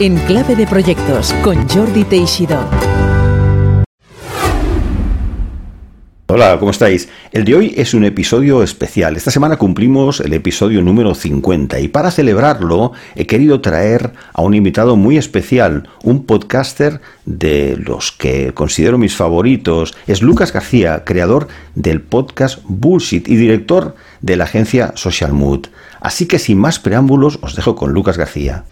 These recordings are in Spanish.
En Clave de Proyectos con Jordi Teixido. Hola, ¿cómo estáis? El de hoy es un episodio especial. Esta semana cumplimos el episodio número 50 y para celebrarlo he querido traer a un invitado muy especial, un podcaster de los que considero mis favoritos. Es Lucas García, creador del podcast Bullshit y director de la agencia Social Mood. Así que sin más preámbulos os dejo con Lucas García.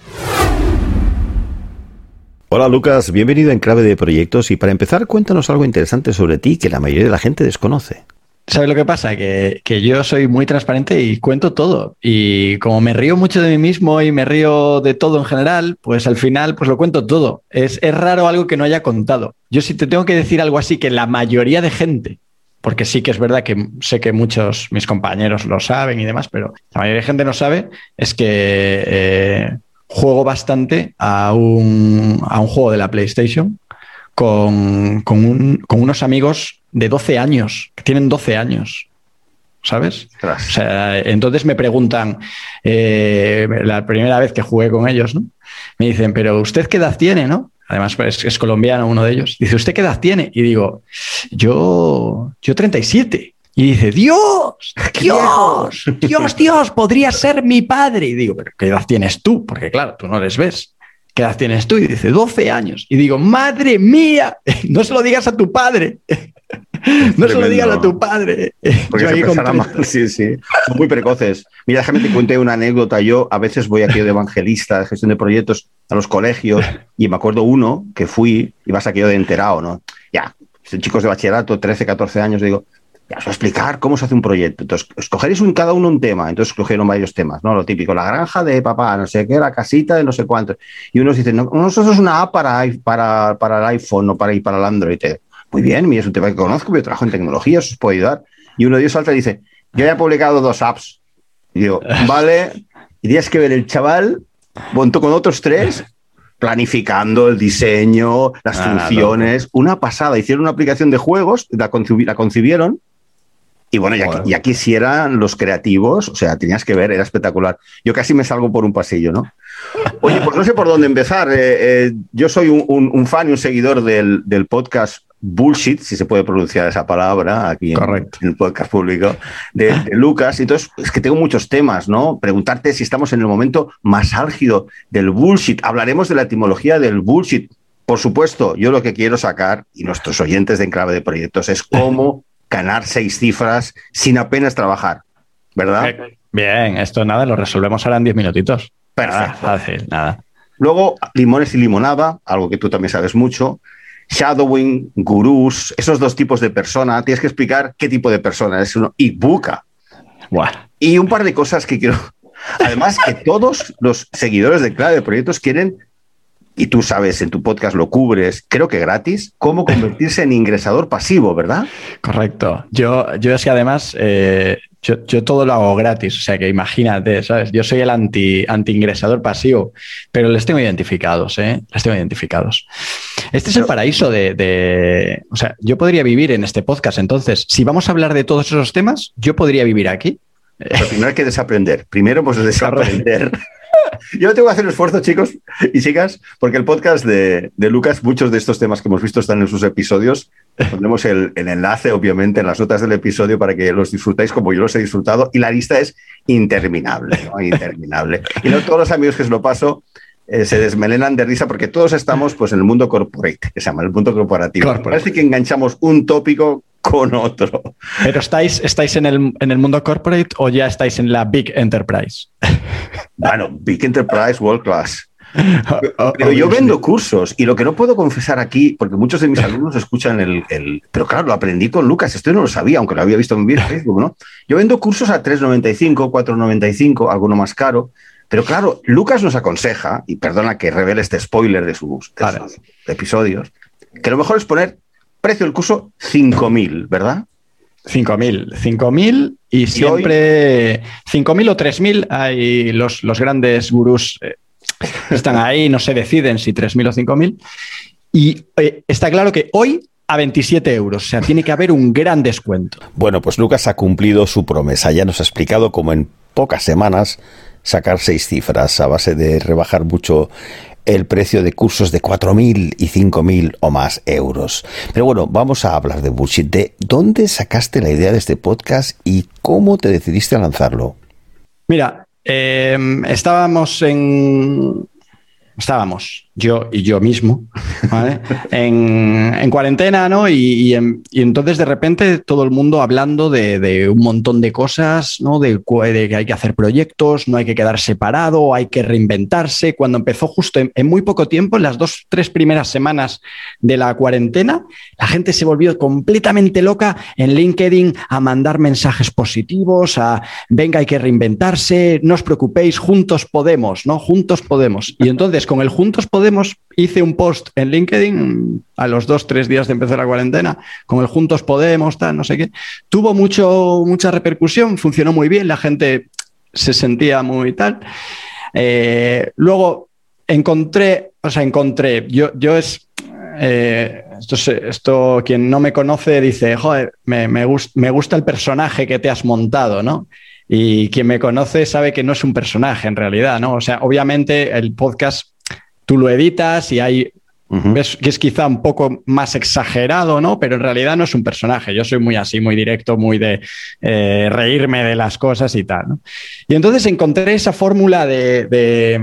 Hola Lucas, bienvenido en Clave de Proyectos y para empezar cuéntanos algo interesante sobre ti que la mayoría de la gente desconoce. ¿Sabes lo que pasa? Que, yo soy muy transparente y cuento todo. Y como me río mucho de mí mismo y me río de todo en general, pues al final pues lo cuento todo. Es, es raro algo que no haya contado. Yo si te tengo que decir algo así que la mayoría de gente, porque sí que es verdad que sé que muchos mis compañeros lo saben y demás, pero la mayoría de gente no sabe, es que eh, juego bastante a un, juego de la PlayStation con, unos amigos de 12 años, que tienen 12 años. ¿Sabes? entonces me preguntan, eh, la primera vez que jugué con ellos, ¿no? Me dicen, pero ¿usted qué edad tiene, no? Además, es, es colombiano uno de ellos. Dice, ¿usted qué edad tiene? Y digo, yo, yo 37. Y dice, Dios, Dios, Dios, Dios, podría ser mi padre. Y digo, pero ¿qué edad tienes tú? Porque claro, tú no les ves. ¿Qué edad tienes tú? Y dice, 12 años. Y digo, madre mía, no se lo digas a tu padre. No se lo digas a tu padre. Porque se mal. Sí, sí. Son muy precoces. Mira, déjame te cuente una anécdota. Yo a veces voy aquí de evangelista, de gestión de proyectos, a los colegios, y me acuerdo uno que fui, y vas aquello de enterado, ¿no? Ya, chicos de bachillerato, 13, 14 años, digo, ya os voy a explicar cómo se hace un proyecto. Entonces, escogeréis un, cada uno un tema. Entonces, escogieron varios temas, ¿no? Lo típico, la granja de papá, no sé qué, la casita de no sé cuánto. Y unos dicen, no, nosotros es una app para, para, para el iPhone o para, ir para el Android. Muy bien, mira, es un tema que conozco, yo trabajo en tecnología, os puedo ayudar. Y uno de ellos salta y dice, yo ya he publicado dos apps. Y digo, vale, y tienes que ver el chaval, montó con otros tres planificando el diseño, las funciones, una pasada. Hicieron una aplicación de juegos, la, concibieron y bueno, ya, quisieran los creativos, o sea, tenías que ver, era espectacular. Yo casi me salgo por un pasillo, ¿no? Oye, pues no sé por dónde empezar. Eh, eh, yo soy un, fan y un seguidor del, podcast Bullshit, si se puede pronunciar esa palabra aquí en, el podcast público, de, de, Lucas. Entonces, es que tengo muchos temas, ¿no? Preguntarte si estamos en el momento más álgido del bullshit. Hablaremos de la etimología del bullshit. Por supuesto, yo lo que quiero sacar, y nuestros oyentes de Enclave de Proyectos, es cómo ganar seis cifras sin apenas trabajar, ¿verdad? Bien, esto nada, lo resolvemos ahora en diez minutitos. Perfecto. fácil, nada. Luego, limones y limonada, algo que tú también sabes mucho. Shadowing, gurús, esos dos tipos de persona. Tienes que explicar qué tipo de persona es uno. Y buca. Y un par de cosas que quiero. Además, que todos los seguidores de Clave de Proyectos quieren y tú sabes, en tu podcast lo cubres, creo que gratis, cómo convertirse en ingresador pasivo, ¿verdad? Correcto. Yo, yo es que además, eh, yo, todo lo hago gratis, o sea que imagínate, ¿sabes? Yo soy el anti, anti ingresador pasivo, pero les tengo identificados, ¿eh? Les tengo identificados. Este es el paraíso de, de, O sea, yo podría vivir en este podcast, entonces, si vamos a hablar de todos esos temas, yo podría vivir aquí. Pero primero hay que desaprender. Primero, pues desaprender. Yo tengo que hacer esfuerzo, chicos y chicas, porque el podcast de, Lucas, muchos de estos temas que hemos visto están en sus episodios. Pondremos el, enlace, obviamente, en las notas del episodio para que los disfrutéis como yo los he disfrutado. Y la lista es interminable, interminable. Y no todos los amigos que se lo paso eh, se desmelenan de risa porque todos estamos pues, en el mundo corporate, que se llama el mundo corporativo. Parece que enganchamos un tópico con otro. ¿Pero estáis, estáis en, el, en el mundo corporate o ya estáis en la Big Enterprise? Bueno, Big Enterprise World Class. Pero yo vendo cursos y lo que no puedo confesar aquí, porque muchos de mis alumnos escuchan el, el, Pero claro, lo aprendí con Lucas, esto no lo sabía, aunque lo había visto en Facebook, ¿no? Yo vendo cursos a 3,95, 4,95, alguno más caro, pero claro, Lucas nos aconseja, y perdona que revele este spoiler de sus, episodios, que lo mejor es poner precio del curso 5.000, ¿verdad? 5.000, 5.000 y siempre 5.000 o 3.000 hay los, los grandes gurús eh, están ahí, no se deciden si 3.000 o 5.000. Y eh, está claro que hoy a 27 euros. O sea, tiene que haber un gran descuento. Bueno, pues Lucas ha cumplido su promesa. Ya nos ha explicado cómo en pocas semanas sacar seis cifras a base de rebajar mucho el precio de cursos de 4.000 y 5.000 o más euros. Pero bueno, vamos a hablar de bullshit. ¿De dónde sacaste la idea de este podcast y cómo te decidiste a lanzarlo? Mira, eh, estábamos en... Estábamos, yo y yo mismo, en, cuarentena, ¿no? Y, entonces de repente todo el mundo hablando de, un montón de cosas, ¿no? De, que hay que hacer proyectos, no hay que quedar separado, hay que reinventarse. Cuando empezó justo en, muy poco tiempo, en las dos, tres primeras semanas de la cuarentena, la gente se volvió completamente loca en LinkedIn a mandar mensajes positivos, a venga, hay que reinventarse, no os preocupéis, juntos podemos, ¿no? Juntos podemos. Y entonces con el juntos podemos, hice un post en LinkedIn a los dos, tres días de empezar la cuarentena, con el Juntos Podemos, tal, no sé qué. Tuvo mucho, mucha repercusión, funcionó muy bien, la gente se sentía muy tal. Eh, luego encontré, o sea, encontré, yo, yo es, eh, esto, esto, quien no me conoce dice, joder, me, me, me gusta el personaje que te has montado, ¿no? Y quien me conoce sabe que no es un personaje en realidad, ¿no? O sea, obviamente el podcast tú lo editas y hay ves que es quizá un poco más exagerado, ¿no? Pero en realidad no es un personaje. Yo soy muy así, muy directo, muy de eh, reírme de las cosas y tal. ¿no? Y entonces encontré esa fórmula de,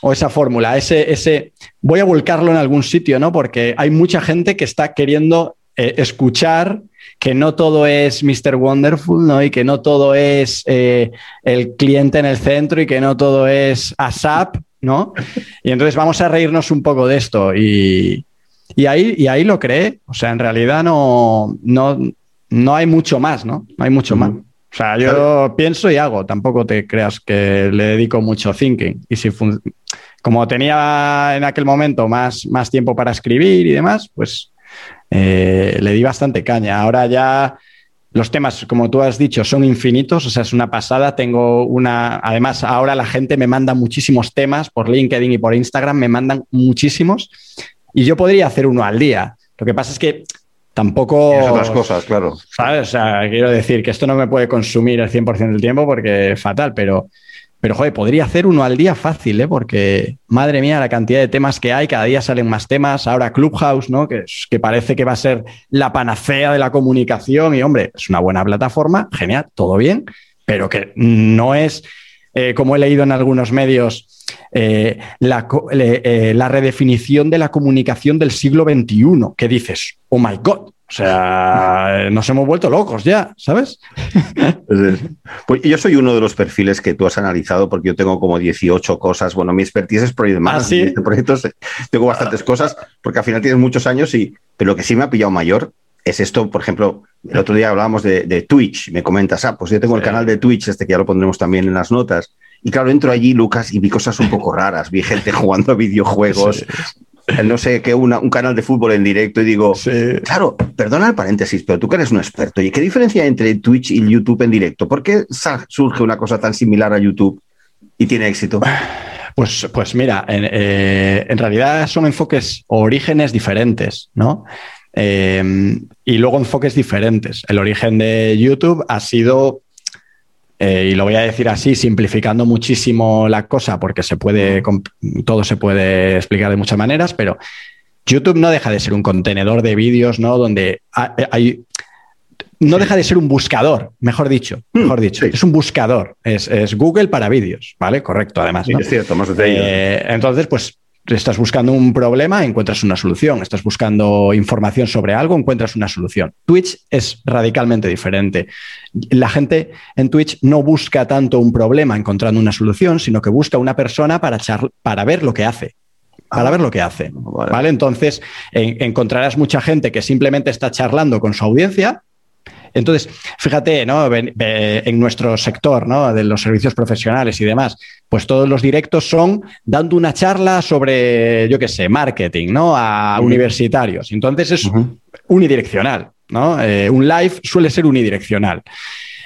o esa fórmula, ese, ese, voy a volcarlo en algún sitio, ¿no? Porque hay mucha gente que está queriendo eh, escuchar que no todo es Mr. Wonderful, ¿no? Y que no todo es eh, el cliente en el centro y que no todo es ASAP, ¿no? Y entonces vamos a reírnos un poco de esto. Y, ahí, y ahí lo creé. O sea, en realidad no, no, no hay mucho más, ¿no? No hay mucho más. O sea, yo pienso y hago. Tampoco te creas que le dedico mucho thinking. Y si como tenía en aquel momento más, más tiempo para escribir y demás, pues eh, le di bastante caña. Ahora ya los temas, como tú has dicho, son infinitos, o sea, es una pasada. Tengo una, además, ahora la gente me manda muchísimos temas por LinkedIn y por Instagram, me mandan muchísimos y yo podría hacer uno al día. Lo que pasa es que tampoco... Es otras cosas, claro. ¿sabes? O sea, quiero decir que esto no me puede consumir el 100% del tiempo porque es fatal, pero pero, joder, podría hacer uno al día fácil, ¿eh? Porque, madre mía, la cantidad de temas que hay, cada día salen más temas. Ahora Clubhouse, ¿no? Que, que parece que va a ser la panacea de la comunicación. Y, hombre, es una buena plataforma, genial, todo bien, pero que no es, eh, como he leído en algunos medios, eh, la, eh, la redefinición de la comunicación del siglo XXI. ¿Qué dices? Oh my God, o sea, nos hemos vuelto locos ya, ¿sabes? Pues yo soy uno de los perfiles que tú has analizado porque yo tengo como 18 cosas. Bueno, mi expertise es Project Management. ¿Ah, proyectos tengo bastantes cosas porque al final tienes muchos años y pero lo que sí me ha pillado mayor es esto, por ejemplo, el otro día hablábamos de, Twitch, me comentas, ah, pues yo tengo el canal de Twitch, este que ya lo pondremos también en las notas. Y claro, entro allí, Lucas, y vi cosas un poco raras. Vi gente jugando a videojuegos, no sé, qué, un canal de fútbol en directo y digo, claro, perdona el paréntesis, pero tú que eres un experto, ¿y qué diferencia hay entre Twitch y YouTube en directo? ¿Por qué surge una cosa tan similar a YouTube y tiene éxito? Pues, pues mira, en, eh, realidad son enfoques o orígenes diferentes, ¿no? Eh, y luego enfoques diferentes. El origen de YouTube ha sido eh, y lo voy a decir así, simplificando muchísimo la cosa, porque se puede, todo se puede explicar de muchas maneras, pero YouTube no deja de ser un contenedor de vídeos, ¿no? Donde hay, no deja de ser un buscador, mejor dicho, hmm, mejor dicho. Es un buscador, es, Google para vídeos, ¿vale? Correcto, además. es cierto, más eh, Entonces, pues estás buscando un problema, encuentras una solución. Estás buscando información sobre algo, encuentras una solución. Twitch es radicalmente diferente. La gente en Twitch no busca tanto un problema encontrando una solución, sino que busca una persona para, para ver lo que hace. Para ver lo que hace. Vale. Entonces, encontrarás mucha gente que simplemente está charlando con su audiencia entonces, fíjate, ¿no? En nuestro sector, ¿no? De los servicios profesionales y demás, pues todos los directos son dando una charla sobre, yo qué sé, marketing, ¿no? A universitarios. Entonces es unidireccional, ¿no? Eh, un live suele ser unidireccional.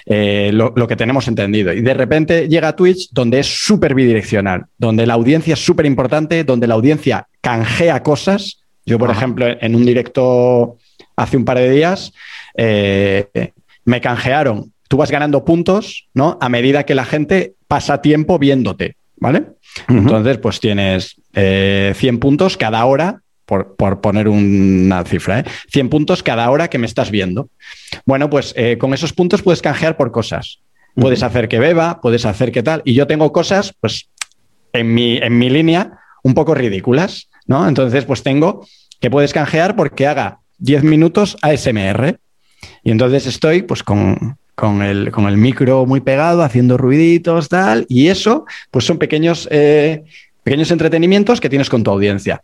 Eh, lo, que tenemos entendido. Y de repente llega Twitch donde es súper bidireccional, donde la audiencia es súper importante, donde la audiencia canjea cosas. Yo, por ejemplo, en un directo hace un par de días, eh, me canjearon. Tú vas ganando puntos, ¿no? A medida que la gente pasa tiempo viéndote. ¿vale? Entonces, pues tienes 100 eh, puntos cada hora, por, poner una cifra, ¿eh? 100 puntos cada hora que me estás viendo. Bueno, pues eh, con esos puntos puedes canjear por cosas. Puedes hacer que beba, puedes hacer que tal. Y yo tengo cosas, pues, en mi, en mi línea, un poco ridículas, ¿no? Entonces, pues tengo que puedes canjear porque haga 10 minutos ASMR. Y entonces estoy, pues, con, con el, con el micro muy pegado, haciendo ruiditos, tal, y eso, pues son pequeños, eh, pequeños entretenimientos que tienes con tu audiencia.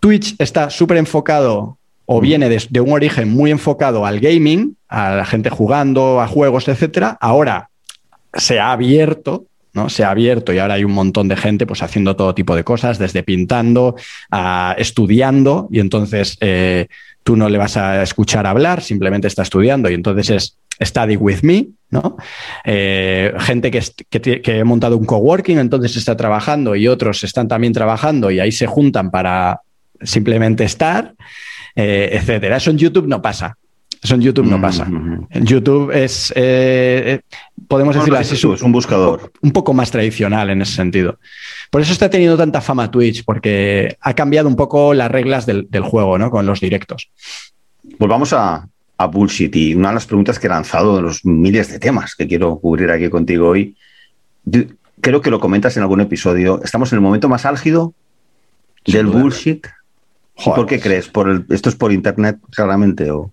Twitch está súper enfocado o viene de, un origen muy enfocado al gaming, a la gente jugando, a juegos, etcétera. Ahora se ha abierto, ¿no? Se ha abierto y ahora hay un montón de gente pues haciendo todo tipo de cosas, desde pintando a estudiando, y entonces eh, tú no le vas a escuchar hablar, simplemente está estudiando, y entonces es Study with me, ¿no? Eh, gente que, que, he montado un coworking, entonces está trabajando y otros están también trabajando y ahí se juntan para simplemente estar, eh, etcétera. Eso en YouTube no pasa. Eso en YouTube no pasa. Mm-hmm. En YouTube es, eh, podemos decirlo así, es un buscador. Un poco más tradicional en ese sentido. Por eso está teniendo tanta fama Twitch, porque ha cambiado un poco las reglas del, del juego, ¿no? Con los directos. Pues vamos a, a bullshit. Y una de las preguntas que he lanzado de los miles de temas que quiero cubrir aquí contigo hoy, creo que lo comentas en algún episodio. Estamos en el momento más álgido del bullshit. ¿Por qué crees? ¿Por ¿Esto es por internet claramente o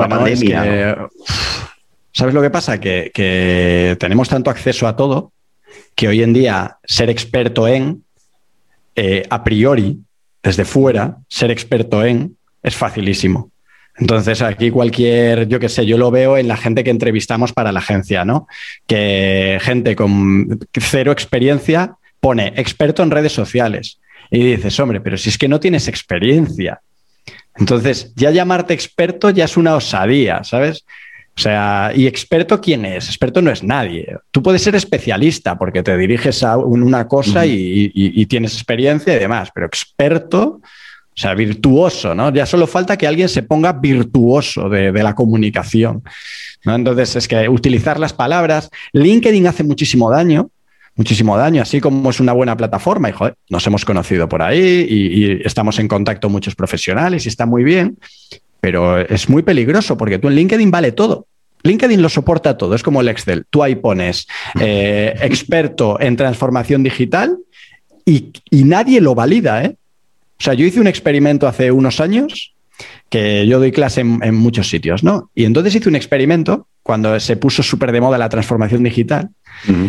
la pandemia? ¿Sabes lo que pasa? Que, tenemos tanto acceso a todo que hoy en día ser experto en, eh, a priori, desde fuera, ser experto en es facilísimo. Entonces, aquí cualquier, yo qué sé, yo lo veo en la gente que entrevistamos para la agencia, ¿no? Que gente con cero experiencia pone experto en redes sociales. Y dices, hombre, pero si es que no tienes experiencia. Entonces, ya llamarte experto ya es una osadía, ¿sabes? O sea, ¿y experto quién es? Experto no es nadie. Tú puedes ser especialista porque te diriges a una cosa y tienes experiencia y demás, pero experto, o sea, virtuoso, ¿no? Ya solo falta que alguien se ponga virtuoso de, la comunicación. ¿no? Entonces, es que utilizar las palabras. LinkedIn hace muchísimo daño, muchísimo daño, así como es una buena plataforma. Y joder, nos hemos conocido por ahí y, estamos en contacto muchos profesionales y está muy bien, pero es muy peligroso porque tú en LinkedIn vale todo. LinkedIn lo soporta todo, es como el Excel. Tú ahí pones eh, experto en transformación digital y, y nadie lo valida, ¿eh? O sea, yo hice un experimento hace unos años que yo doy clase en, muchos sitios, ¿no? Y entonces hice un experimento cuando se puso súper de moda la transformación digital.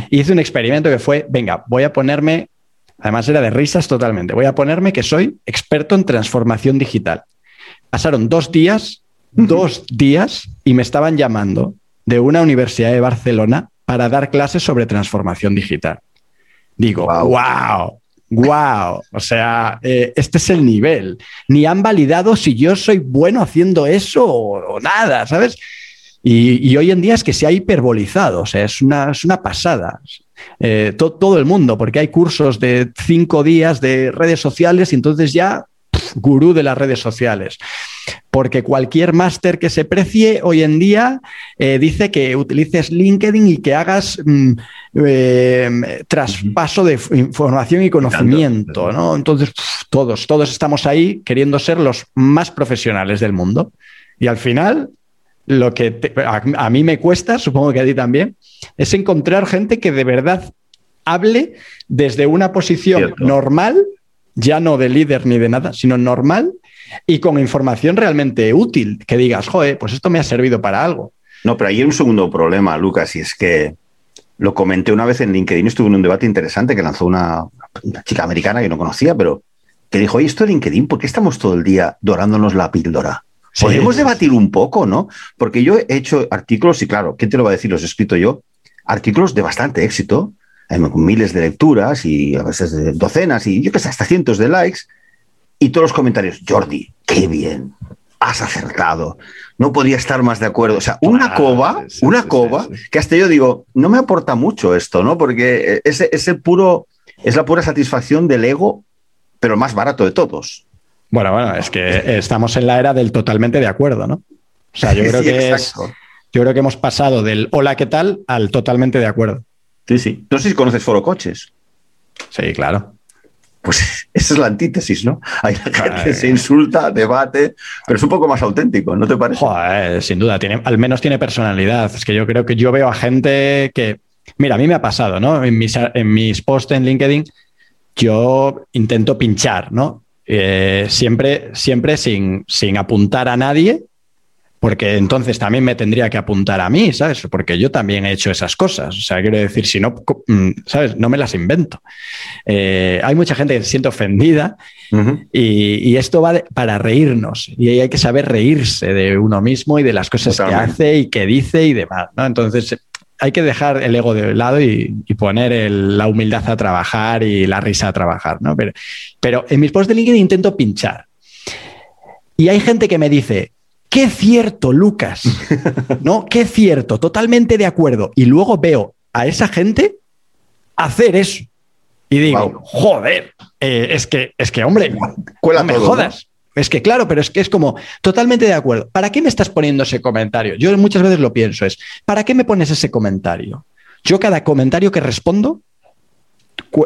Hice un experimento que fue, venga, voy a ponerme, además era de risas totalmente, voy a ponerme que soy experto en transformación digital. Pasaron dos días, dos días, y me estaban llamando de una universidad de Barcelona para dar clases sobre transformación digital. Digo, wow wow, o sea, eh, este es el nivel. Ni han validado si yo soy bueno haciendo eso o, nada, ¿sabes? Y, hoy en día es que se ha hiperbolizado, o sea, es una, es una pasada. Eh, todo el mundo, porque hay cursos de cinco días de redes sociales y entonces ya gurú de las redes sociales. Porque cualquier máster que se precie hoy en día eh, dice que utilices LinkedIn y que hagas mm, eh, traspaso de información y conocimiento. ¿no? Entonces, todos, todos estamos ahí queriendo ser los más profesionales del mundo. Y al final, lo que a, mí me cuesta, supongo que a ti también, es encontrar gente que de verdad hable desde una posición normal ya no de líder ni de nada, sino normal y con información realmente útil, que digas, joder, pues esto me ha servido para algo. No, pero hay un segundo problema, Lucas, y es que lo comenté una vez en LinkedIn, estuve en un debate interesante que lanzó una, chica americana que no conocía, pero que dijo, oye, esto de LinkedIn, ¿por qué estamos todo el día dorándonos la píldora? Podemos debatir un poco, ¿no? Porque yo he hecho artículos, y claro, ¿quién te lo va a decir? Los he escrito yo, artículos de bastante éxito, con miles de lecturas y a veces docenas y yo qué sé, hasta cientos de likes. Y todos los comentarios, Jordi, qué bien, has acertado, no podía estar más de acuerdo. O sea, una cova, una cova, que hasta yo digo, no me aporta mucho esto, ¿no? Porque es, es, el puro, es la pura satisfacción del ego, pero el más barato de todos. Bueno, bueno, es que estamos en la era del totalmente de acuerdo, ¿no? O sea, yo creo que es, yo creo que hemos pasado del hola, ¿qué tal? al totalmente de acuerdo. Sí, sí. No sé si conoces Foro Coches. Sí, claro. Pues esa es la antítesis, ¿no? Hay gente que se insulta, debate, pero es un poco más auténtico, ¿no te parece? Joder, sin duda, tiene, al menos tiene personalidad. Es que yo creo que yo veo a gente que, mira, a mí me ha pasado, ¿no? En mis, en mis posts en LinkedIn, yo intento pinchar, ¿no? Eh, siempre, siempre sin, sin apuntar a nadie, porque entonces también me tendría que apuntar a mí, ¿sabes? Porque yo también he hecho esas cosas. O sea, quiero decir, si no, mm, ¿sabes? No me las invento. Eh, hay mucha gente que se siente ofendida y, esto va para reírnos y hay que saber reírse de uno mismo y de las cosas que hace y que dice y demás, ¿no? Entonces, hay que dejar el ego de lado y, poner la humildad a trabajar y la risa a trabajar, ¿no? Pero, pero en mis posts de LinkedIn intento pinchar. Y hay gente que me dice, qué cierto, Lucas, ¿no? Qué cierto, totalmente de acuerdo. Y luego veo a esa gente hacer eso. Y digo, joder, eh, es, que, es que, hombre, no me jodas. Es que claro, pero es que es como totalmente de acuerdo. ¿Para qué me estás poniendo ese comentario? Yo muchas veces lo pienso, es, ¿para qué me pones ese comentario? Yo cada comentario que respondo,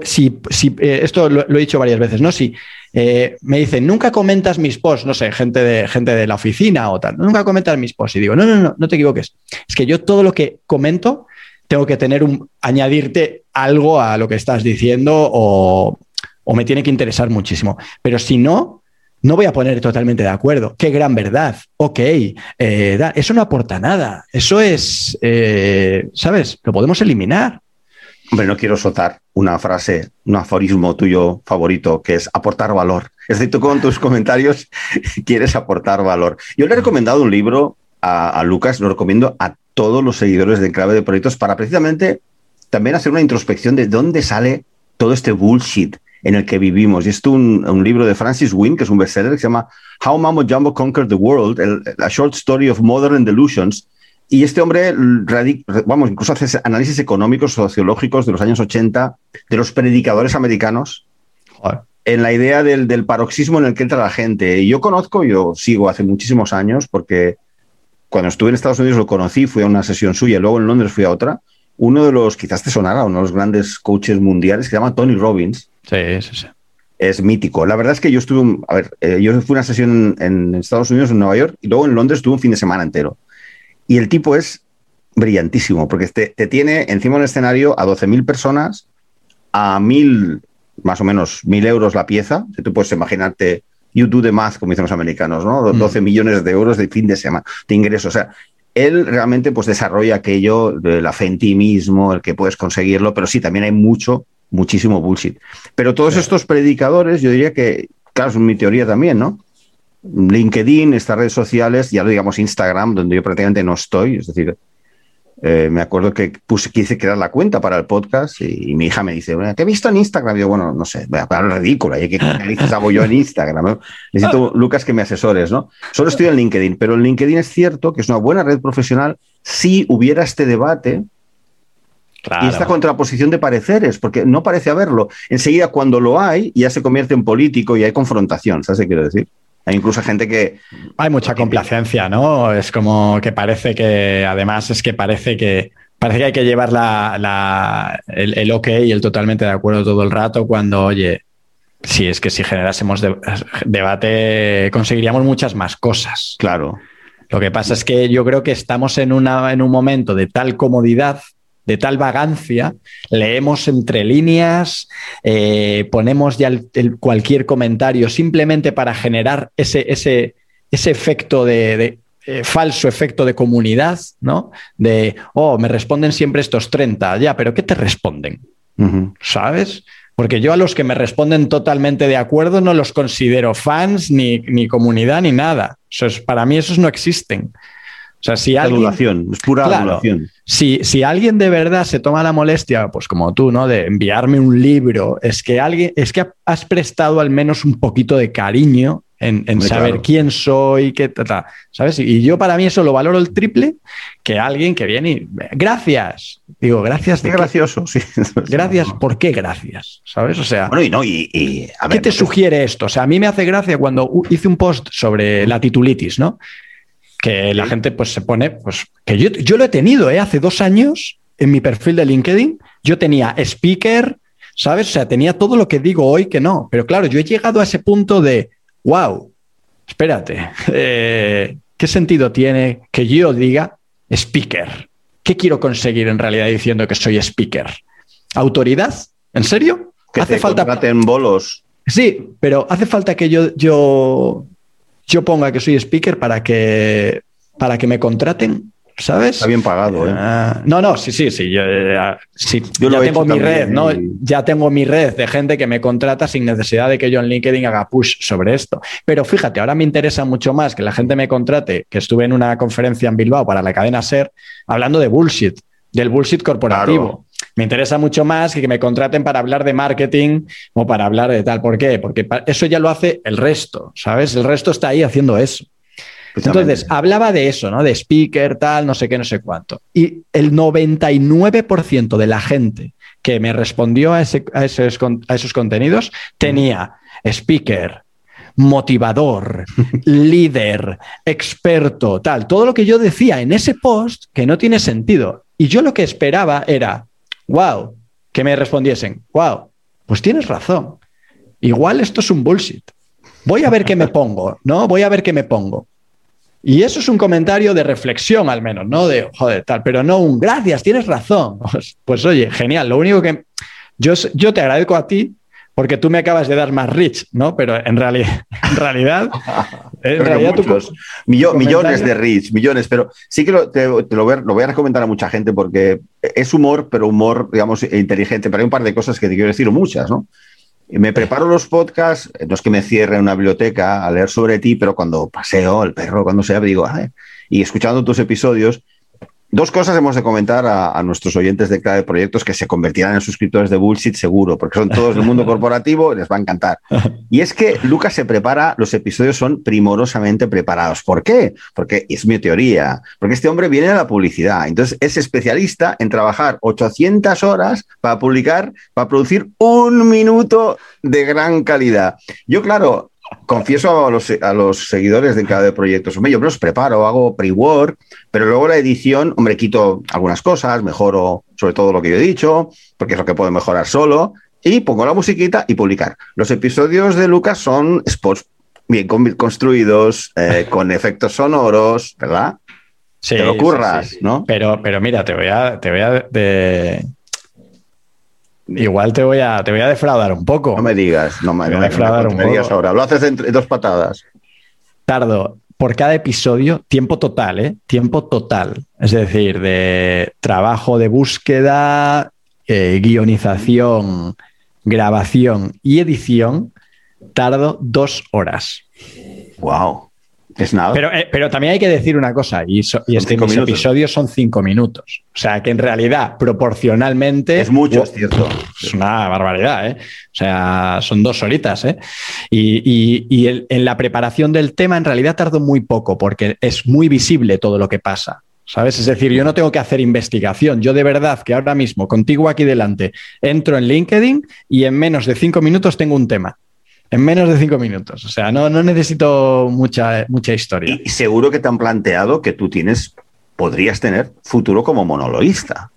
si, eh, esto lo, he dicho varias veces, ¿no? Si eh, me dicen, nunca comentas mis posts, no sé, gente de, gente de la oficina o tal, nunca comentas mis posts. Y digo, no, no, no, no te equivoques. Es que yo todo lo que comento tengo que tener un, añadirte algo a lo que estás diciendo o, o me tiene que interesar muchísimo. Pero si no, no voy a poner totalmente de acuerdo. Qué gran verdad. Ok, eh, eso no aporta nada. Eso es, ¿sabes? Lo podemos eliminar. Hombre, no quiero soltar una frase, un aforismo tuyo favorito, que es aportar valor. Es decir, tú con tus comentarios quieres aportar valor. Yo le he recomendado un libro a, a Lucas, lo recomiendo a todos los seguidores de Clave de Proyectos para precisamente también hacer una introspección de dónde sale todo este bullshit en el que vivimos. Y esto un, un libro de Francis Wynne, que es un bestseller, que se llama How Mamo Jumbo Conquered the World, el, a short story of modern delusions. Y este hombre, vamos, incluso hace análisis económicos, sociológicos de los años 80, de los predicadores americanos, en la idea del, del, paroxismo en el que entra la gente. Y yo conozco, yo sigo hace muchísimos años, porque cuando estuve en Estados Unidos lo conocí, fui a una sesión suya, luego en Londres fui a otra. Uno de los, quizás te sonara, uno de los grandes coaches mundiales, que se llama Tony Robbins, Sí, sí, sí. Es mítico. La verdad es que yo estuve, a ver, eh, yo fui a una sesión en, Estados Unidos, en Nueva York, y luego en Londres estuve un fin de semana entero. Y el tipo es brillantísimo, porque te, te tiene encima del escenario a 12.000 personas, a mil, más o menos, mil euros la pieza. Si tú puedes imaginarte, you do the math, como dicen los americanos, ¿no? 12 mm. millones de euros de fin de semana, de ingresos. O sea, él realmente pues desarrolla aquello de la fe en ti mismo, el que puedes conseguirlo, pero sí, también hay mucho muchísimo bullshit. Pero todos estos predicadores, yo diría que, claro, es mi teoría también, ¿no? LinkedIn, estas redes sociales, ya lo digamos Instagram, donde yo prácticamente no estoy, es decir, eh, me acuerdo que puse, quise crear la cuenta para el podcast y, mi hija me dice, ¿qué he visto en Instagram? Y yo, bueno, no sé, voy a parar ridícula, ¿qué narices hago yo en Instagram? Necesito, Lucas, que me asesores, ¿no? Solo estoy en LinkedIn, pero en LinkedIn es cierto que es una buena red profesional si hubiera este debate y esta contraposición de pareceres, porque no parece haberlo. Enseguida, cuando lo hay, ya se convierte en político y hay confrontación, ¿sabes qué quiero decir? Hay incluso gente que... Hay mucha complacencia, ¿no? Es como que parece que, además, es que parece que, parece que hay que llevar la, el, el, ok y el totalmente de acuerdo todo el rato cuando, oye, si es que si generásemos debate conseguiríamos muchas más cosas. Claro. Lo que pasa es que yo creo que estamos en, una, en un momento de tal comodidad de tal vagancia, leemos entre líneas, eh, ponemos ya cualquier comentario simplemente para generar ese, ese, ese efecto de, eh, falso efecto de comunidad, ¿no? De, oh, me responden siempre estos 30, ya, pero ¿qué te responden? ¿Sabes? Porque yo a los que me responden totalmente de acuerdo no los considero fans, ni, ni comunidad, ni nada. Eso es, para mí esos no existen. O sea, si alguien, es pura claro, Si, si, alguien de verdad se toma la molestia, pues como tú, ¿no? De enviarme un libro, es que alguien, es que has prestado al menos un poquito de cariño en, en saber quién soy, qué tal, ¿sabes? Y yo para mí eso lo valoro el triple que alguien que viene y gracias. Digo, gracias. Qué gracioso, sí. Gracias, ¿por qué gracias? ¿Sabes? O sea, bueno, y no, y, y a ver, ¿qué te sugiere esto? O sea, a mí me hace gracia cuando hice un post sobre la titulitis, ¿no? Que la gente pues se pone, pues que yo, yo lo he tenido, ¿eh? hace dos años en mi perfil de LinkedIn, yo tenía speaker, ¿sabes? O sea, tenía todo lo que digo hoy que no. Pero claro, yo he llegado a ese punto de, wow, espérate, eh, ¿qué sentido tiene que yo diga speaker? ¿Qué quiero conseguir en realidad diciendo que soy speaker? ¿Autoridad? ¿En serio? Que hace te falta en bolos. Sí, pero hace falta que yo, yo, yo ponga que soy speaker para que, para que me contraten, ¿sabes? Está bien pagado, ¿eh? Ah, no, no, sí, sí, sí. Yo, eh, sí, Yo lo ya he tengo mi red, ¿no? y- Ya tengo mi red de gente que me contrata sin necesidad de que yo en LinkedIn haga push sobre esto. Pero fíjate, ahora me interesa mucho más que la gente me contrate, que estuve en una conferencia en Bilbao para la cadena SER, hablando de bullshit, del bullshit corporativo. Claro. Me interesa mucho más que que me contraten para hablar de marketing o para hablar de tal. ¿Por qué? Porque eso ya lo hace el resto, ¿sabes? El resto está ahí haciendo eso. Entonces, hablaba de eso, ¿no? De speaker, tal, no sé qué, no sé cuánto. Y el 99% de la gente que me respondió a, ese- a esos, a esos contenidos tenía speaker, motivador, líder, experto, tal. Todo lo que yo decía en ese post que no tiene sentido. Y yo lo que esperaba era, wow, que me respondiesen, wow, pues tienes razón. Igual esto es un bullshit. Voy a ver qué me pongo, ¿no? Voy a ver qué me pongo. Y eso es un comentario de reflexión al menos, ¿no? De, joder, tal, pero no un gracias, tienes razón. Pues, pues, oye, genial. Lo único que yo, yo te agradezco a ti porque tú me acabas de dar más rich, ¿no? Pero en, reali en realidad, en realidad tú-. Millo- millones de reach, millones, pero sí que lo, te, te lo, voy a, lo voy a recomendar a mucha gente porque es humor, pero humor, digamos, inteligente. Pero hay un par de cosas que te quiero decir, muchas, ¿no? Me preparo los podcasts, no es que me cierre en una biblioteca a leer sobre ti, pero cuando paseo el perro, cuando sea, digo, "Ay", y escuchando tus episodios, dos cosas hemos de comentar a, a nuestros oyentes de Clave Proyectos que se convertirán en suscriptores de Bullshit seguro, porque son todos del mundo corporativo y les va a encantar. Y es que Lucas se prepara, los episodios son primorosamente preparados. ¿Por qué? Porque es mi teoría, porque este hombre viene de la publicidad, entonces es especialista en trabajar 800 horas para publicar, para producir un minuto de gran calidad. Yo, claro, confieso a los, a los seguidores de cada de proyectos, hombre, yo me los preparo, hago pre-work, pero luego la edición, hombre, quito algunas cosas, mejoro sobre todo lo que yo he dicho, porque es lo que puedo mejorar solo, y pongo la musiquita y publicar. Los episodios de Lucas son spots bien con- construidos, eh, con efectos sonoros, ¿verdad? Sí, Te lo sí, curras, sí, sí. ¿no? Pero, pero mira, te voy a, te voy a de- igual te voy a, te voy a defraudar un poco. No me digas, no me, no defraudar un me digas poco. ahora. Lo haces en dos patadas. Tardo por cada episodio, tiempo total, ¿eh? Tiempo total. Es decir, de trabajo de búsqueda, eh, guionización, grabación y edición, tardo dos horas. Wow. Es nada. Pero, eh, pero también hay que decir una cosa, y, so- y es que mis minutos. episodios son cinco minutos. O sea, que en realidad, proporcionalmente... es mucho, es cierto. Es una barbaridad, ¿eh? O sea, son dos horitas, ¿eh? Y, y- y el- en la preparación del tema en realidad tardo muy poco porque es muy visible todo lo que pasa. ¿Sabes? Es decir, yo no tengo que hacer investigación. Yo de verdad que ahora mismo, contigo aquí delante, entro en LinkedIn y en menos de cinco minutos tengo un tema. En menos de cinco minutos. O sea, no, no necesito mucha, mucha historia. Y seguro que te han planteado que tú tienes, podrías tener futuro como monologuista.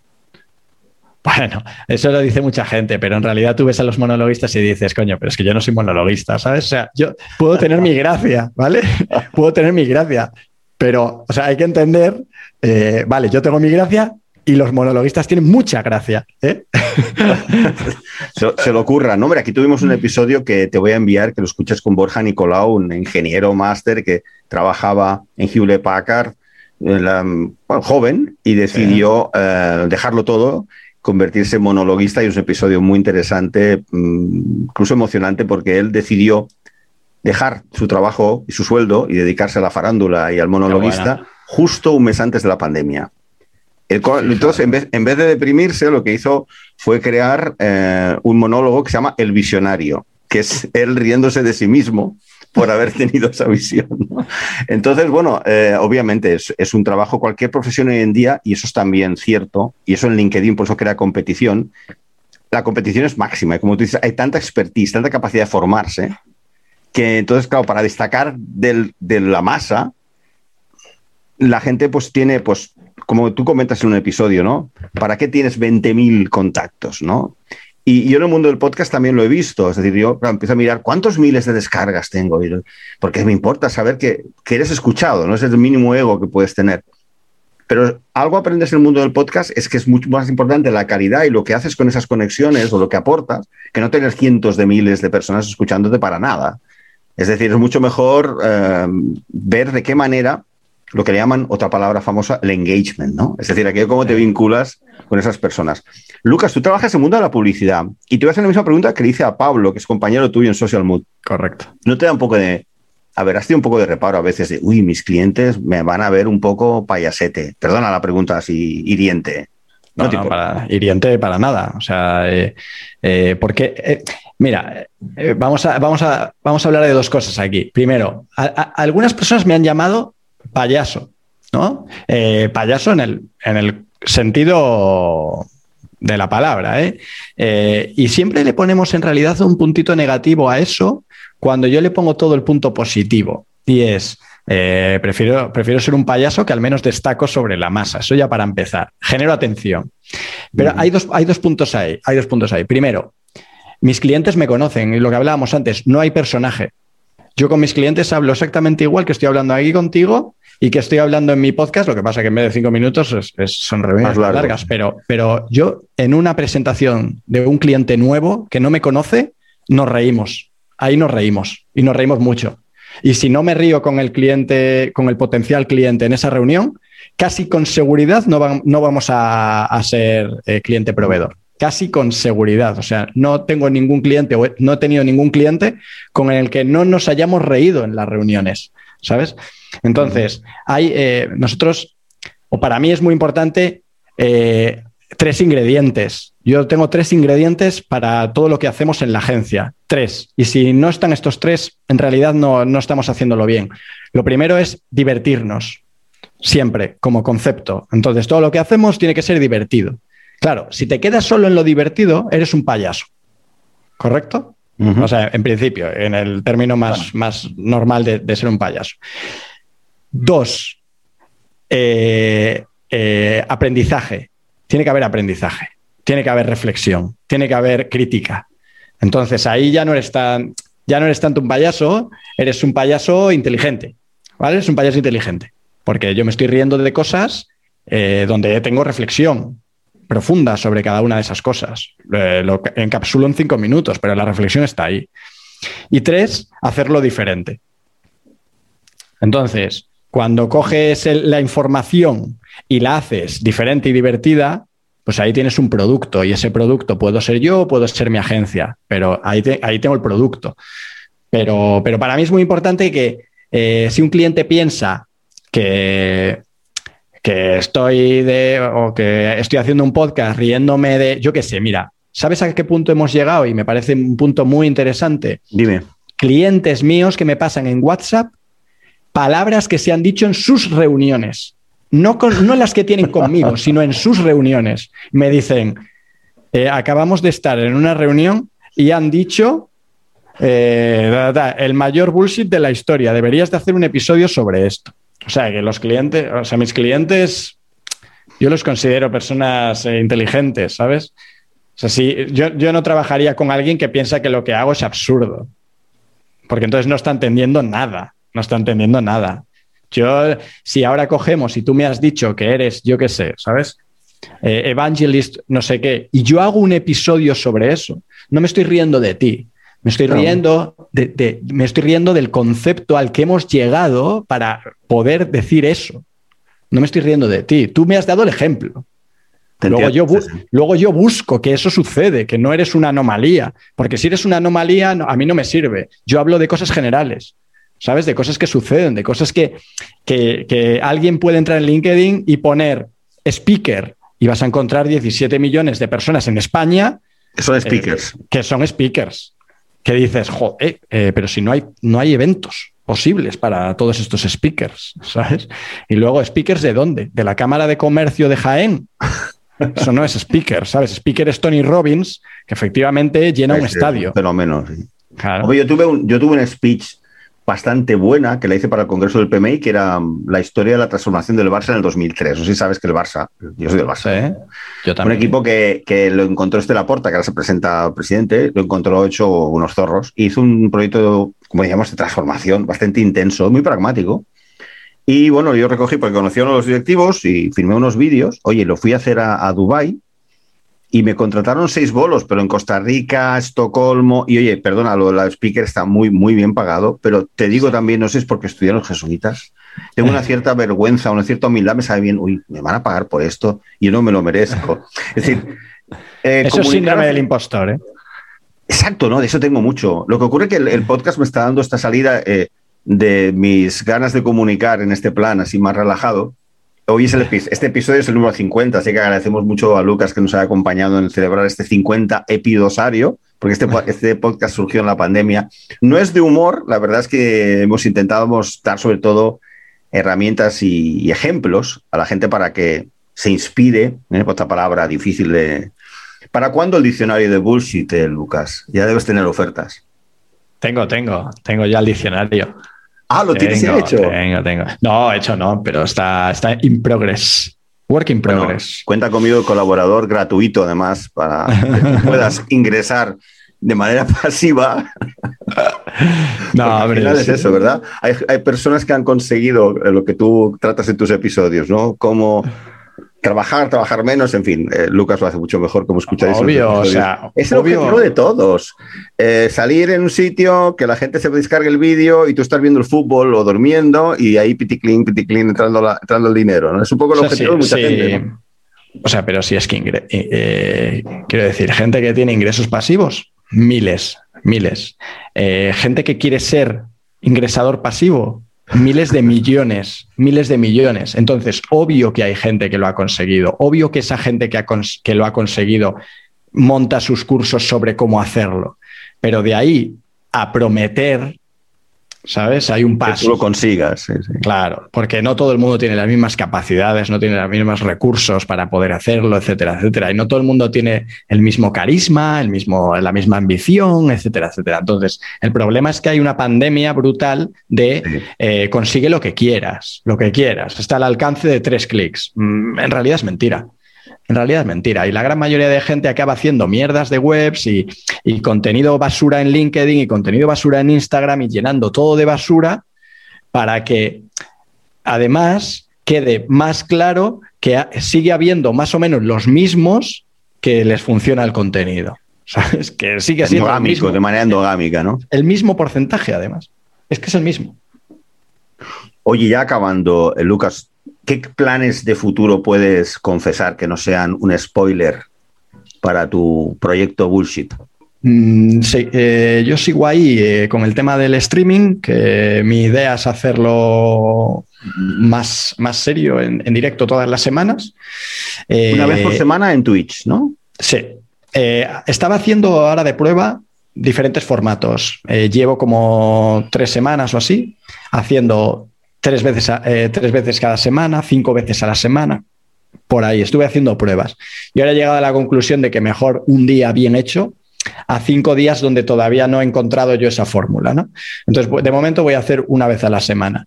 Bueno, eso lo dice mucha gente, pero en realidad tú ves a los monologuistas y dices, coño, pero es que yo no soy monologuista, ¿sabes? O sea, yo puedo tener mi gracia, ¿vale? puedo tener mi gracia, pero, o sea, hay que entender, eh, vale, yo tengo mi gracia y los monologuistas tienen mucha gracia, ¿eh? Se, se lo ocurra, ¿no? Hombre, aquí tuvimos un episodio que te voy a enviar, que lo escuchas con Borja Nicolau, un ingeniero máster que trabajaba en Hewlett Packard, la- bueno, joven, y decidió eh, dejarlo todo, convertirse en monologuista, y es un episodio muy interesante, mm, incluso emocionante, porque él decidió dejar su trabajo y su sueldo y dedicarse a la farándula y al monologuista justo un mes antes de la pandemia. Entonces, en vez, en vez de deprimirse, lo que hizo fue crear eh, un monólogo que se llama El Visionario, que es él riéndose de sí mismo por haber tenido esa visión. ¿no? Entonces, bueno, eh, obviamente es, es un trabajo, cualquier profesión hoy en día, y eso es también cierto, y eso en LinkedIn por eso crea competición, la competición es máxima, y como tú dices, hay tanta expertise, tanta capacidad de formarse, que entonces, claro, para destacar del- de la masa, la gente pues tiene, pues, como tú comentas en un episodio, ¿no? ¿Para qué tienes 20.000 contactos, no? Y yo en el mundo del podcast también lo he visto. Es decir, yo empiezo a mirar cuántos miles de descargas tengo. Porque me importa saber que, que eres escuchado, no es el mínimo ego que puedes tener. Pero algo aprendes en el mundo del podcast es que es mucho más importante la calidad y lo que haces con esas conexiones o lo que aportas que no tener cientos de miles de personas escuchándote para nada. Es decir, es mucho mejor eh, ver de qué manera lo que le llaman otra palabra famosa, el engagement, ¿no? Es decir, aquello cómo te vinculas con esas personas. Lucas, tú trabajas en el mundo de la publicidad y te voy a hacer la misma pregunta que le hice a Pablo, que es compañero tuyo en Social Mood. Correcto. ¿No te da un poco de, a ver, has tenido un poco de reparo a veces de, uy, mis clientes me van a ver un poco payasete. Perdona la pregunta así hiriente. No, no, para, hiriente para nada. O sea, eh, eh, porque, eh, mira, vamos, a, vamos, a, vamos a hablar de dos cosas aquí. Primero, algunas personas me han llamado payaso, ¿no? payaso en el, en el sentido de la palabra, y siempre le ponemos en realidad un puntito negativo a eso cuando yo le pongo todo el punto positivo y es, eh, prefiero, prefiero ser un payaso que al menos destaco sobre la masa. Eso ya para empezar. Genero atención. Pero hay, dos, hay dos puntos ahí. Hay dos puntos ahí. Primero, mis clientes me conocen y lo que hablábamos antes, no hay personaje. Yo con mis clientes hablo exactamente igual que estoy hablando aquí contigo y que estoy hablando en mi podcast. Lo que pasa que en vez de cinco minutos son reuniones más largas, pero, pero yo en una presentación de un cliente nuevo que no me conoce, nos reímos ahí nos reímos y nos reímos mucho. Y si no me río con el cliente, con el potencial cliente en esa reunión, casi con seguridad no, vamos a, ser eh, cliente proveedor. Casi con seguridad. O sea, no tengo ningún cliente o no he tenido ningún cliente con el que no nos hayamos reído en las reuniones. ¿Sabes? Entonces, hay eh, nosotros, o para mí es muy importante eh, tres ingredientes. Yo tengo tres ingredientes para todo lo que hacemos en la agencia. Tres. Y si no están estos tres, en realidad no, no estamos haciéndolo bien. Lo primero es divertirnos, siempre, como concepto. Entonces, todo lo que hacemos tiene que ser divertido. Claro, si te quedas solo en lo divertido, eres un payaso. ¿Correcto? O sea, en principio, en el término más, más normal de, ser un payaso. Dos, eh, eh, aprendizaje tiene que haber aprendizaje, tiene que haber reflexión, tiene que haber crítica. Entonces ahí ya no eres tan, ya no eres tanto un payaso, eres un payaso inteligente, ¿vale? Eres un payaso inteligente, porque yo me estoy riendo de cosas eh, donde tengo reflexión profunda sobre cada una de esas cosas. Eh, lo encapsulo en cinco minutos, pero la reflexión está ahí. Y tres, hacerlo diferente. Entonces, cuando coges la información y la haces diferente y divertida, pues ahí tienes un producto y ese producto puedo ser yo puedo ser mi agencia, pero ahí, ahí tengo el producto. Pero, pero, para mí es muy importante que eh, si un cliente piensa que, que estoy de o que estoy haciendo un podcast riéndome de, yo qué sé, mira, ¿sabes a qué punto hemos llegado? Y me parece un punto muy interesante. Dime. Clientes míos que me pasan en WhatsApp palabras que se han dicho en sus reuniones, no, no las que tienen conmigo, sino en sus reuniones. Me dicen, eh, acabamos de estar en una reunión y han dicho eh, el mayor bullshit de la historia. Deberías de hacer un episodio sobre esto. O sea, que los clientes, o sea, mis clientes, yo los considero personas eh, inteligentes, ¿sabes? O sea, si, yo, yo no trabajaría con alguien que piensa que lo que hago es absurdo, porque entonces no está entendiendo nada no está entendiendo nada. Yo, si ahora cogemos y tú me has dicho que eres, yo qué sé, ¿sabes? Eh, evangelist, no sé qué, y yo hago un episodio sobre eso, no me estoy riendo de ti, me estoy riendo, de, me estoy riendo del concepto al que hemos llegado para poder decir eso. No me estoy riendo de ti, tú me has dado el ejemplo. Luego yo, luego yo, busco que eso sucede, que no eres una anomalía, porque si eres una anomalía, a mí no me sirve. Yo hablo de cosas generales. ¿sabes? De cosas que suceden, de cosas que, que, alguien puede entrar en LinkedIn y poner speaker y vas a encontrar 17 millones de personas en España. Que son speakers. que son speakers. Que dices, joder, eh, pero si no hay, no hay eventos posibles para todos estos speakers, ¿sabes? Y luego, ¿speakers de dónde? ¿De la Cámara de Comercio de Jaén? Eso no es speaker, ¿sabes? Speaker es Tony Robbins, que efectivamente llena un estadio. Fenómeno, sí. Claro. yo tuve un, yo tuve un speech bastante buena que la hice para el Congreso del PMI, que era mm, la historia de la transformación del Barça en el 2003. No sé si sabes que el Barça, yo soy del Barça, yo también. un equipo que, que, lo encontró este Laporta, que ahora se presenta al presidente, lo encontró hecho unos zorros. Hizo un proyecto, como digamos, de transformación bastante intenso, muy pragmático. Y bueno, yo recogí porque conocí a uno de los directivos y firmé unos vídeos. Oye, lo fui a hacer a, a Dubái y me contrataron seis bolos, pero en Costa Rica, Estocolmo, y oye, perdona, lo la speaker está muy, muy bien pagado, pero te digo también, no sé es porque estudiaron los jesuitas, tengo una cierta vergüenza, una cierta humildad, me sabe bien, uy, me van a pagar por esto y yo no me lo merezco. Es decir, eh, eso es síndrome del impostor, ¿eh? Exacto, ¿no? De eso tengo mucho. Lo que ocurre es que el, el podcast me está dando esta salida eh, de mis ganas de comunicar en este plan así más relajado, Hoy es el este episodio es el número 50, así que agradecemos mucho a Lucas que nos haya acompañado en celebrar este 50 epidosario, porque este, este podcast surgió en la pandemia. No es de humor, la verdad es que hemos intentado dar sobre todo herramientas y, y ejemplos a la gente para que se inspire, ¿eh? esta palabra difícil de... ¿Para cuándo el diccionario de bullshit, eh, Lucas? Ya debes tener ofertas. Tengo, tengo, tengo ya el diccionario. Ah, lo tienes tengo, hecho. Tengo, tengo. No, hecho no, pero está, está in progress. Work in progress. Bueno, cuenta conmigo, colaborador gratuito, además, para que puedas ingresar de manera pasiva. no, al final es eso, ¿verdad? Hay, hay, personas que han conseguido lo que tú tratas en tus episodios, ¿no? Como trabajar, trabajar menos, en fin, eh, Lucas lo hace mucho mejor, como escucháis. Obvio, o sea, es el obvio. objetivo de todos. Eh, salir en un sitio que la gente se descargue el vídeo y tú estás viendo el fútbol o durmiendo y ahí piticlin, piticlin entrando, la, entrando el dinero. ¿no? Es un poco el o sea, objetivo sí, de mucha sí. gente. ¿no? O sea, pero si es que, ingre eh, quiero decir, gente que tiene ingresos pasivos, miles, miles. Eh, gente que quiere ser ingresador pasivo, miles de millones, miles de millones. Entonces, obvio que hay gente que lo ha conseguido, obvio que esa gente que, ha que lo ha conseguido monta sus cursos sobre cómo hacerlo, pero de ahí a prometer, ¿sabes? Hay un paso. Que tú lo consigas. Sí, sí. Claro, porque no todo el mundo tiene las mismas capacidades, no tiene los mismos recursos para poder hacerlo, etcétera, etcétera. Y no todo el mundo tiene el mismo carisma, el mismo, la misma ambición, etcétera, etcétera. Entonces, el problema es que hay una pandemia brutal de sí. eh, consigue lo que quieras, lo que quieras. Está al alcance de tres clics. Mm, en realidad es mentira. En realidad es mentira. Y la gran mayoría de gente acaba haciendo mierdas de webs y, y, contenido basura en LinkedIn y contenido basura en Instagram y llenando todo de basura para que además quede más claro que sigue habiendo más o menos los mismos que les funciona el contenido. ¿Sabes? Que sigue siendo endogámico, el mismo, de manera endogámica, ¿no? El mismo porcentaje, además. Es que es el mismo. Oye, ya acabando, eh, Lucas, ¿qué planes de futuro puedes confesar que no sean un spoiler para tu proyecto Bullshit? Mm, sí, eh, yo sigo ahí eh, con el tema del streaming, que mi idea es hacerlo más, más serio en, en directo todas las semanas. Eh, Una vez por semana en Twitch, ¿no? Sí. Eh, estaba haciendo ahora de prueba diferentes formatos. Eh, llevo como tres semanas o así, haciendo tres veces, eh, tres veces cada semana, cinco veces a la semana. Por ahí estuve haciendo pruebas. Y ahora he llegado a la conclusión de que mejor un día bien hecho a cinco días donde todavía no he encontrado yo esa fórmula. ¿no? Entonces, de momento voy a hacer una vez a la semana.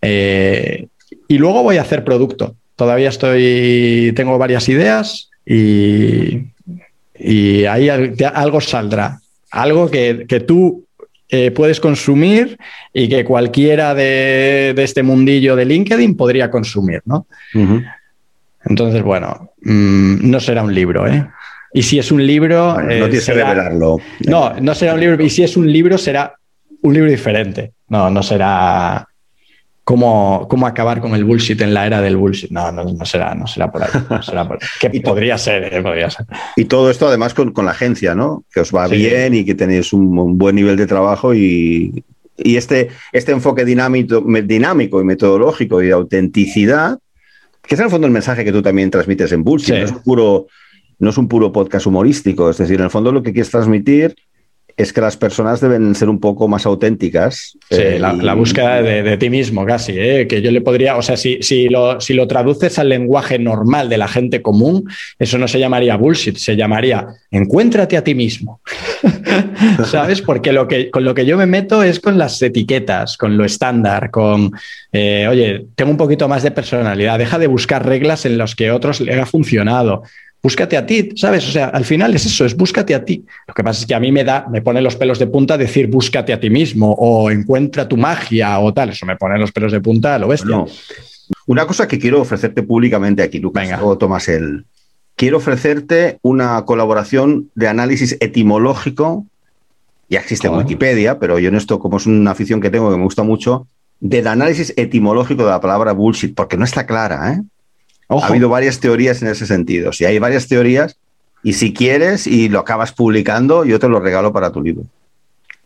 Eh, y luego voy a hacer producto. Todavía estoy, tengo varias ideas y, y ahí algo saldrá. Algo que, que tú eh, puedes consumir y que cualquiera de, de, este mundillo de LinkedIn podría consumir, ¿no? Uh -huh. Entonces, bueno, mmm, no será un libro, ¿eh? Y si es un libro. Bueno, no tienes que revelarlo. No, no será un libro. Y si es un libro, será un libro diferente. No, no será cómo, cómo acabar con el bullshit en la era del bullshit. No, no, no será, no será por ahí. No será por ahí. Que podría ser, eh, podría ser. Y todo esto además con, con la agencia, ¿no? Que os va sí. bien y que tenéis un, un, buen nivel de trabajo y, y este, este enfoque dinámico, dinámico y metodológico y de autenticidad, que es en el fondo el mensaje que tú también transmites en bullshit. Sí. No es puro no es un puro podcast humorístico, es decir, en el fondo lo que quieres transmitir es que las personas deben ser un poco más auténticas. Sí, eh, la, búsqueda de, ti mismo casi, ¿eh? que yo le podría, o sea, si, si, lo, si lo traduces al lenguaje normal de la gente común, eso no se llamaría bullshit, se llamaría encuéntrate a ti mismo. ¿Sabes? Porque lo que, con lo que yo me meto es con las etiquetas, con lo estándar, con, eh, oye, tengo un poquito más de personalidad, deja de buscar reglas en las que otros le ha funcionado búscate a ti, ¿sabes? O sea, al final es eso, es búscate a ti. Lo que pasa es que a mí me da, me pone los pelos de punta decir búscate a ti mismo o encuentra tu magia o tal. Eso me pone los pelos de punta a lo bestia. Una cosa que quiero ofrecerte públicamente aquí, Lucas, Venga. o Tomás, el... quiero ofrecerte una colaboración de análisis etimológico. Ya existe en Wikipedia, pero yo en esto, como es una afición que tengo que me gusta mucho, del análisis etimológico de la palabra bullshit, porque no está clara, ¿eh? Ha habido varias teorías en ese sentido. Si hay varias teorías, y si quieres y lo acabas publicando, yo te lo regalo para tu libro.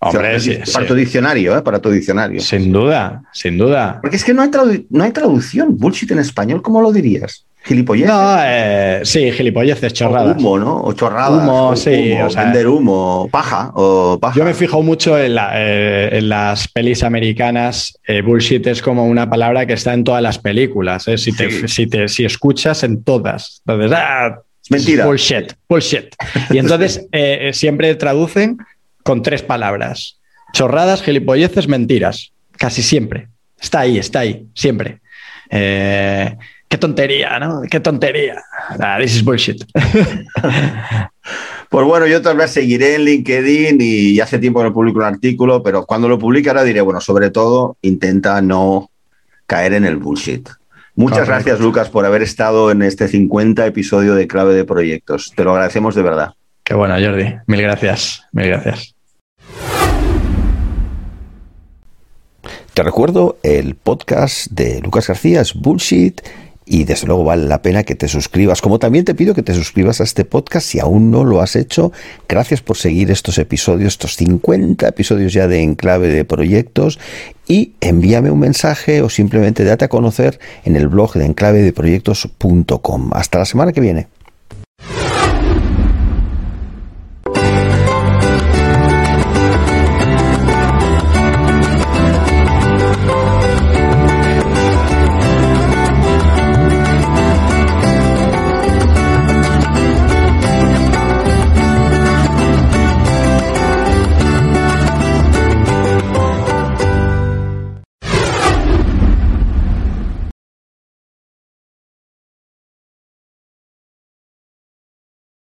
Hombre, para tu diccionario, ¿eh? Para tu diccionario. Sin duda, sin duda. Porque es que no hay, no hay traducción. Bullshit en español, ¿cómo lo dirías? ¿Gilipolleces? No, eh, sí, gilipolleces, chorradas. O humo, ¿no? O chorradas. Humo, sí. o sea, vender humo, paja, o paja. Yo me fijo mucho en, eh, en las pelis americanas. Eh, bullshit es como una palabra que está en todas las películas. Si, te, si, te, si escuchas en todas. Entonces, ah, Mentira. Bullshit, bullshit. Y entonces siempre traducen con tres palabras. Chorradas, gilipolleces, mentiras. Casi siempre. Está ahí, está ahí, siempre. Eh, Qué tontería, ¿no? Qué tontería. Ah, this is bullshit. pues bueno, yo tal vez seguiré en LinkedIn y hace tiempo que no publico un artículo, pero cuando lo publique ahora diré, bueno, sobre todo intenta no caer en el bullshit. Muchas gracias, Lucas, por haber estado en este 50 episodio de Clave de Proyectos. Te lo agradecemos de verdad. Qué bueno, Jordi. Mil gracias. Mil gracias. Te recuerdo el podcast de Lucas García, es Bullshit y desde luego vale la pena que te suscribas. Como también te pido que te suscribas a este podcast si aún no lo has hecho. Gracias por seguir estos episodios, estos 50 episodios ya de Enclave de Proyectos y envíame un mensaje o simplemente date a conocer en el blog de enclavedeproyectos.com. Hasta la semana que viene.